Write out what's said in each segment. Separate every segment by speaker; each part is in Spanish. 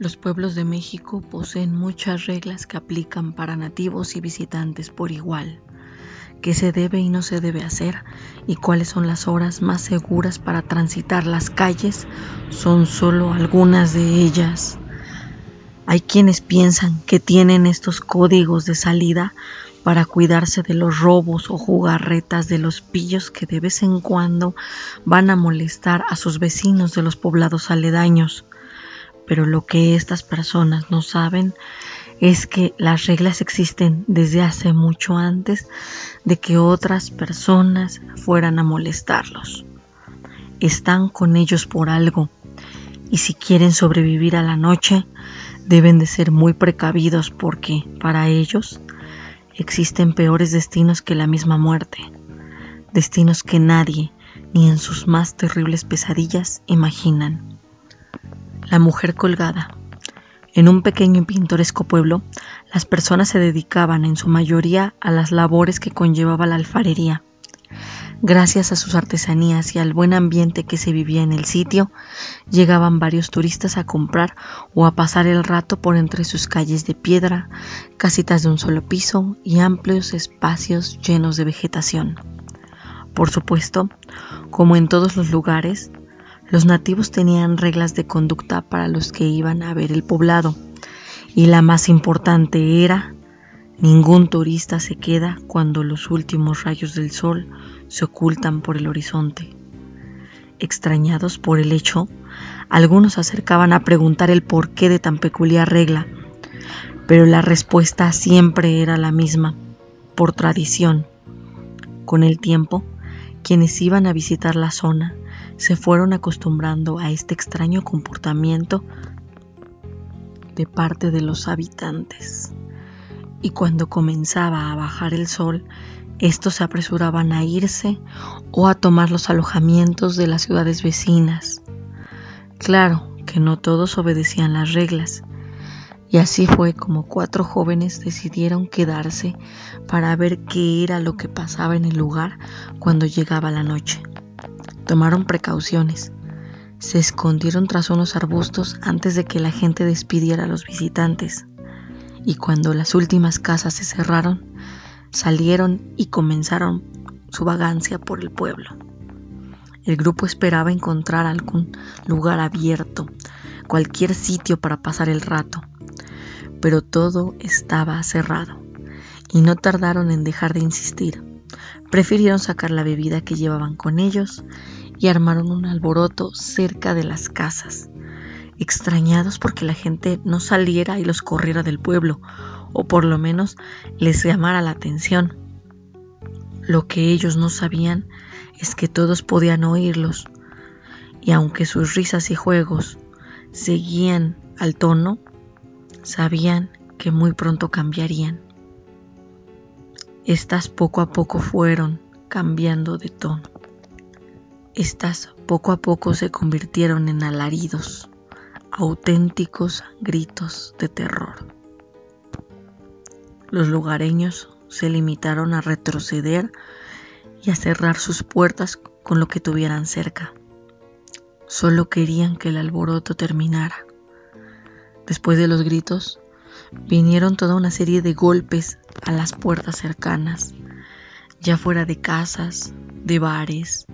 Speaker 1: Los pueblos de México poseen muchas reglas que aplican para nativos y visitantes por igual. ¿Qué se debe y no se debe hacer? ¿Y cuáles son las horas más seguras para transitar las calles? Son solo algunas de ellas. Hay quienes piensan que tienen estos códigos de salida para cuidarse de los robos o jugarretas de los pillos que de vez en cuando van a molestar a sus vecinos de los poblados aledaños. Pero lo que estas personas no saben es que las reglas existen desde hace mucho antes de que otras personas fueran a molestarlos. Están con ellos por algo y si quieren sobrevivir a la noche deben de ser muy precavidos porque para ellos existen peores destinos que la misma muerte, destinos que nadie, ni en sus más terribles pesadillas, imaginan. La mujer colgada. En un pequeño y pintoresco pueblo, las personas se dedicaban en su mayoría a las labores que conllevaba la alfarería. Gracias a sus artesanías y al buen ambiente que se vivía en el sitio, llegaban varios turistas a comprar o a pasar el rato por entre sus calles de piedra, casitas de un solo piso y amplios espacios llenos de vegetación. Por supuesto, como en todos los lugares, los nativos tenían reglas de conducta para los que iban a ver el poblado, y la más importante era, ningún turista se queda cuando los últimos rayos del sol se ocultan por el horizonte. Extrañados por el hecho, algunos acercaban a preguntar el porqué de tan peculiar regla, pero la respuesta siempre era la misma, por tradición. Con el tiempo, quienes iban a visitar la zona se fueron acostumbrando a este extraño comportamiento de parte de los habitantes. Y cuando comenzaba a bajar el sol, estos se apresuraban a irse o a tomar los alojamientos de las ciudades vecinas. Claro que no todos obedecían las reglas, y así fue como cuatro jóvenes decidieron quedarse para ver qué era lo que pasaba en el lugar cuando llegaba la noche. Tomaron precauciones. Se escondieron tras unos arbustos antes de que la gente despidiera a los visitantes. Y cuando las últimas casas se cerraron, salieron y comenzaron su vagancia por el pueblo. El grupo esperaba encontrar algún lugar abierto, cualquier sitio para pasar el rato, pero todo estaba cerrado y no tardaron en dejar de insistir. Prefirieron sacar la bebida que llevaban con ellos y armaron un alboroto cerca de las casas, extrañados porque la gente no saliera y los corriera del pueblo, o por lo menos les llamara la atención. Lo que ellos no sabían es que todos podían oírlos, y aunque sus risas y juegos seguían al tono, sabían que muy pronto cambiarían. Estas poco a poco fueron cambiando de tono. Estas poco a poco se convirtieron en alaridos, auténticos gritos de terror. Los lugareños se limitaron a retroceder y a cerrar sus puertas con lo que tuvieran cerca. Solo querían que el alboroto terminara. Después de los gritos, vinieron toda una serie de golpes a las puertas cercanas, ya fuera de casas, de bares,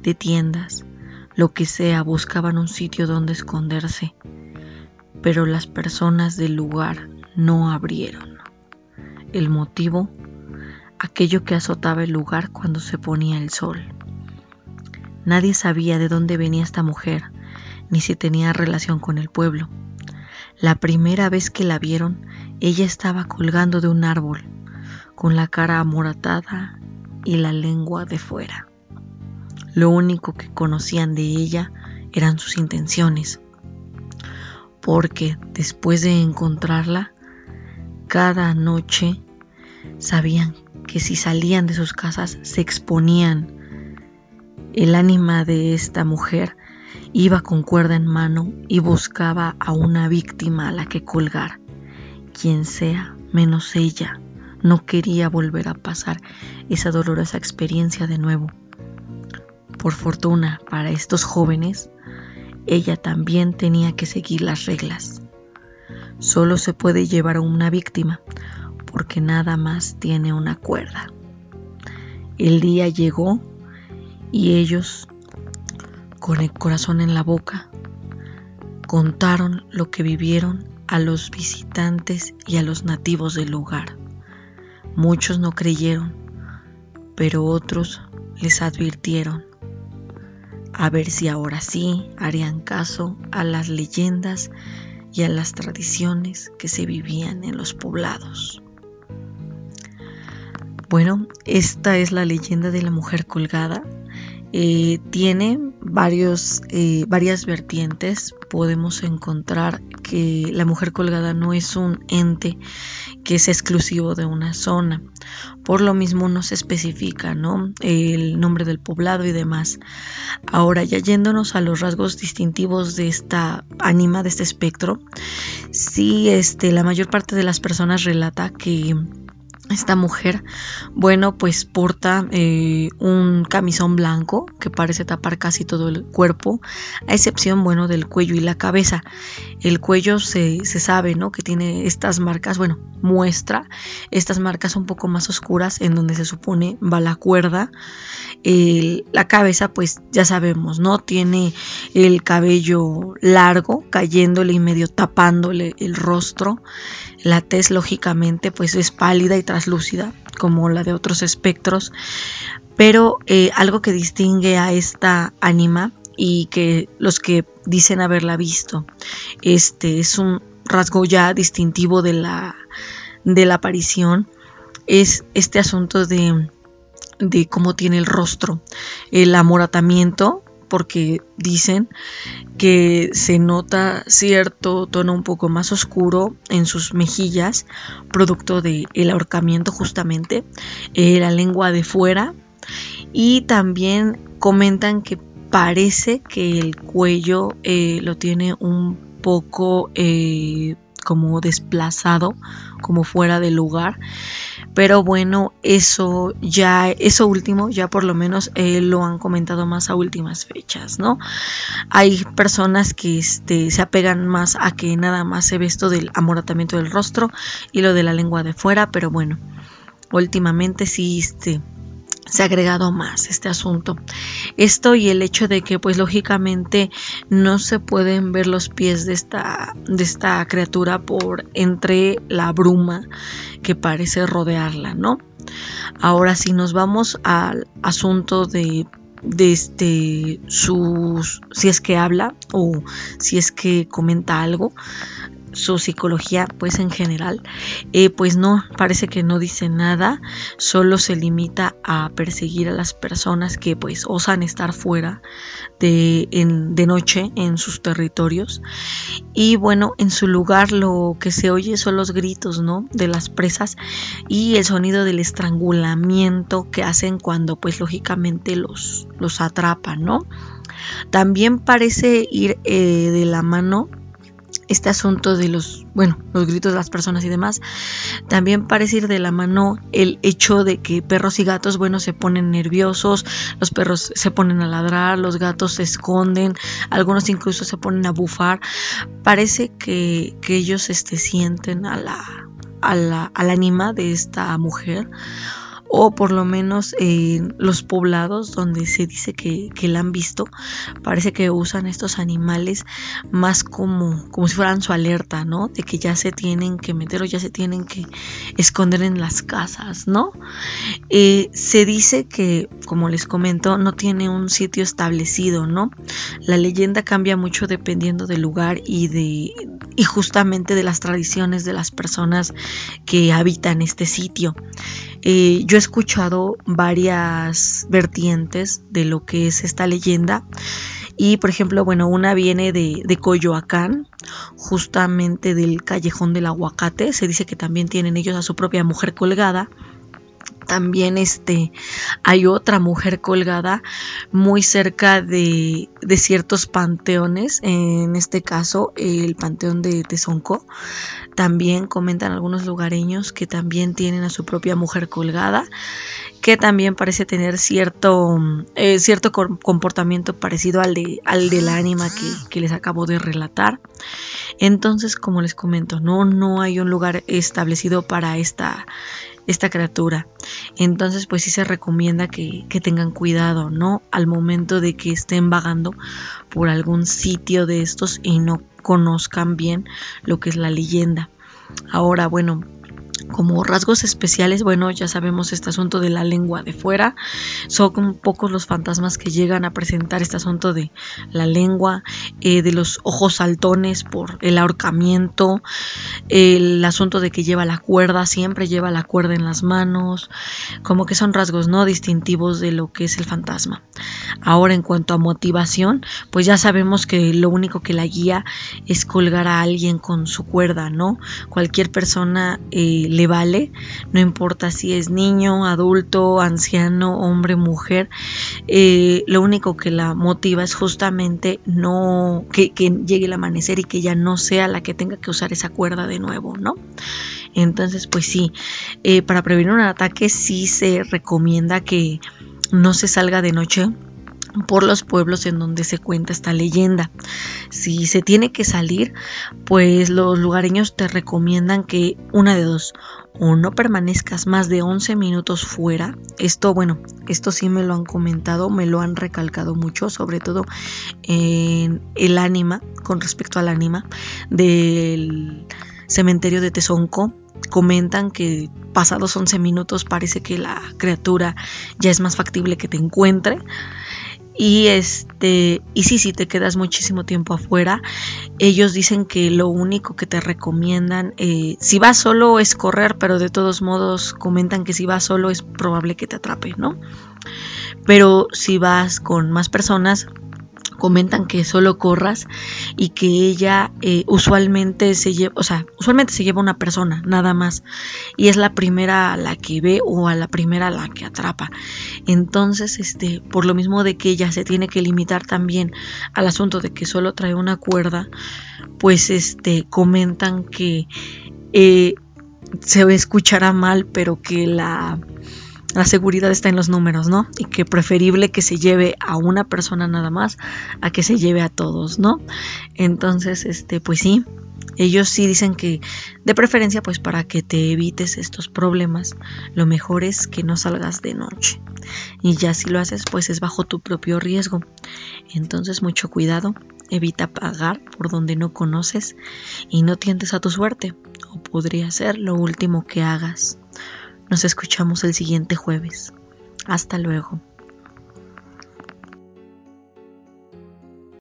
Speaker 1: de tiendas, lo que sea, buscaban un sitio donde esconderse, pero las personas del lugar no abrieron. El motivo, aquello que azotaba el lugar cuando se ponía el sol. Nadie sabía de dónde venía esta mujer, ni si tenía relación con el pueblo. La primera vez que la vieron, ella estaba colgando de un árbol, con la cara amoratada y la lengua de fuera. Lo único que conocían de ella eran sus intenciones, porque después de encontrarla, cada noche sabían que si salían de sus casas se exponían. El ánima de esta mujer iba con cuerda en mano y buscaba a una víctima a la que colgar. Quien sea, menos ella, no quería volver a pasar esa dolorosa experiencia de nuevo. Por fortuna para estos jóvenes, ella también tenía que seguir las reglas. solo se puede llevar a una víctima, porque nada más tiene una cuerda. El día llegó y ellos, con el corazón en la boca, contaron lo que vivieron a los visitantes y a los nativos del lugar. Muchos no creyeron, pero otros les advirtieron a ver si ahora sí harían caso a las leyendas y a las tradiciones que se vivían en los poblados. Bueno, esta es la leyenda de la mujer colgada. Eh, tiene varios, eh, varias vertientes. Podemos encontrar que la mujer colgada no es un ente que es exclusivo de una zona. Por lo mismo no se especifica ¿no? el nombre del poblado y demás. Ahora, ya yéndonos a los rasgos distintivos de esta ánima, de este espectro, sí, este, la mayor parte de las personas relata que esta mujer, bueno, pues porta eh, un camisón blanco que parece tapar casi todo el cuerpo, a excepción, bueno, del cuello y la cabeza. El cuello se, se sabe, ¿no? Que tiene estas marcas, bueno, muestra estas marcas un poco más oscuras en donde se supone va la cuerda. la cabeza, pues ya sabemos, ¿no? Tiene el cabello largo, cayéndole y medio tapándole el rostro. La tez, lógicamente, pues es pálida y traslúcida, como la de otros espectros. Pero eh, algo que distingue a esta ánima y que los que dicen haberla visto, este es un rasgo ya distintivo de la, de la aparición, es este asunto de, de cómo tiene el rostro, el amoratamiento porque dicen que se nota cierto tono un poco más oscuro en sus mejillas, producto del el ahorcamiento justamente, eh, la lengua de fuera. Y también comentan que parece que el cuello eh, lo tiene un poco eh, como desplazado, como fuera de lugar. Pero bueno, eso ya, eso último, ya por lo menos eh, lo han comentado más a últimas fechas, ¿no? Hay personas que este, se apegan más a que nada más se ve esto del amoratamiento del rostro y lo de la lengua de fuera, pero bueno, últimamente sí, este, se ha agregado más este asunto. Esto y el hecho de que pues lógicamente no se pueden ver los pies de esta, de esta criatura por entre la bruma que parece rodearla, ¿no? Ahora si nos vamos al asunto de de este sus si es que habla o si es que comenta algo su psicología pues en general eh, pues no parece que no dice nada solo se limita a perseguir a las personas que pues osan estar fuera de, de noche en sus territorios. Y bueno en su lugar lo que se oye son los gritos no de las presas y el sonido del estrangulamiento que hacen cuando pues lógicamente los los atrapan no también parece ir eh, de la mano este asunto de los, bueno, los gritos de las personas y demás, también parece ir de la mano el hecho de que perros y gatos, bueno, se ponen nerviosos, los perros se ponen a ladrar, los gatos se esconden, algunos incluso se ponen a bufar. Parece que, que ellos este, sienten a la, a la, al ánima de esta mujer o por lo menos en los poblados donde se dice que, la han visto, parece que usan estos animales más como, como si fueran su alerta, ¿no? De que ya se tienen que meter o ya se tienen que esconder en las casas, ¿no? Eh, se dice que, como les comento, no tiene un sitio establecido, ¿no? La leyenda cambia mucho dependiendo del lugar y de y justamente de las tradiciones de las personas que habitan este sitio. Eh, yo escuchado varias vertientes de lo que es esta leyenda. Y por ejemplo, bueno, una viene de, de, Coyoacán, justamente del callejón del aguacate. Se dice que también tienen ellos a su propia mujer colgada. También este hay otra mujer colgada muy cerca de, de, ciertos panteones en este caso el panteón de Tezonco también comentan algunos lugareños que también tienen a su propia mujer colgada que también parece tener cierto, eh, cierto comportamiento parecido al de, al del ánima que, que, les acabo de relatar. Entonces, como les comento, no, no hay un lugar establecido para esta, esta criatura. Entonces, pues sí se recomienda que, que, tengan cuidado, ¿no? Al momento de que estén vagando por algún sitio de estos y no conozcan bien lo que es la leyenda. Ahora, bueno, como rasgos especiales, bueno, ya sabemos este asunto de la lengua de fuera. Son pocos los fantasmas que llegan a presentar este asunto de la lengua, eh, de los ojos saltones por el ahorcamiento, el asunto de que lleva la cuerda, siempre lleva la cuerda en las manos, como que son rasgos no distintivos de lo que es el fantasma. Ahora, en cuanto a motivación, pues ya sabemos que lo único que la guía es colgar a alguien con su cuerda, ¿no? Cualquier persona eh, le vale, no importa si es niño, adulto, anciano, hombre, mujer, eh, lo único que la motiva es justamente no que, llegue el amanecer y que ya no sea la que tenga que usar esa cuerda de nuevo, ¿no? Entonces, pues sí, eh, para prevenir un ataque sí se recomienda que no se salga de noche por los pueblos en donde se cuenta esta leyenda. Si se tiene que salir, pues los lugareños te recomiendan que una de dos, o no permanezcas más de 11 minutos fuera. Esto, bueno, esto sí me lo han comentado, me lo han recalcado mucho, sobre todo en el ánima, con respecto al ánima del cementerio de Tezonco. Comentan que pasados 11 minutos parece que la criatura ya es más factible que te encuentre. Y este, y sí, si te quedas muchísimo tiempo afuera, ellos dicen que lo único que te recomiendan, eh, si vas solo es correr, pero de todos modos comentan que si vas solo es probable que te atrape, ¿no? Pero si vas con más personas, comentan que solo corras y que ella eh, usualmente se lleva, o sea, usualmente se lleva una persona, nada más, y es la primera a la que ve o a la primera a la que atrapa. Entonces, este, por lo mismo de que ella se tiene que limitar también al asunto de que solo trae una cuerda, pues este, comentan que eh, se escuchará mal, pero que la la seguridad está en los números, ¿no? Y que preferible que se lleve a una persona nada más a que se lleve a todos, ¿no? Entonces, este, pues sí, ellos sí dicen que de preferencia pues para que te evites estos problemas, lo mejor es que no salgas de noche. Y ya si lo haces pues es bajo tu propio riesgo. Entonces mucho cuidado, evita pagar por donde no conoces y no tientes a tu suerte, o podría ser lo último que hagas. Nos escuchamos el siguiente jueves. Hasta luego.